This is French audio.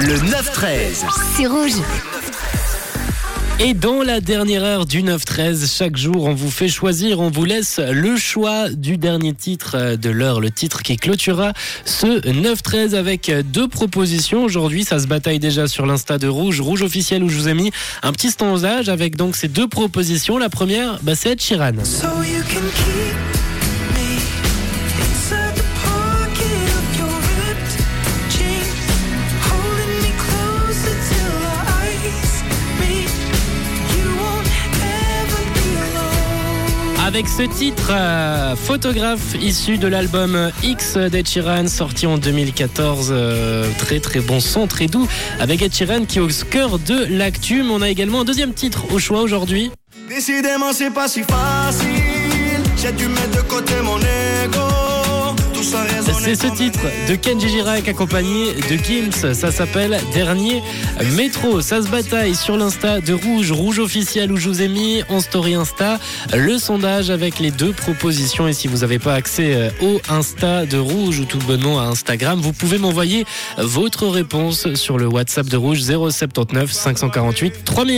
Le 9-13. C'est rouge. Et dans la dernière heure du 9-13, chaque jour, on vous fait choisir, on vous laisse le choix du dernier titre de l'heure, le titre qui clôturera ce 9-13 avec deux propositions. Aujourd'hui, ça se bataille déjà sur l'insta de Rouge, Rouge officiel où je vous ai mis un petit sondage avec donc ces deux propositions. La première, bah, c'est Ed Sheeran. So you can keep Avec ce titre, euh, photographe issu de l'album X d'Ed Sheeran, sorti en 2014, euh, très très bon son, très doux, avec Ed Sheeran qui est au cœur de l'actu. On a également un deuxième titre au choix aujourd'hui. Décidément, c'est pas si facile. J'ai dû mettre de côté mon. Tout ça C'est ce titre de Kenji Girac accompagné de Gims. Ça s'appelle Dernier Métro. Ça se bataille sur l'Insta de Rouge, Rouge officiel où je vous ai mis en story Insta le sondage avec les deux propositions. Et si vous n'avez pas accès euh, au Insta de Rouge ou tout bonnement à Instagram, vous pouvez m'envoyer votre réponse sur le WhatsApp de Rouge 079 548 3000.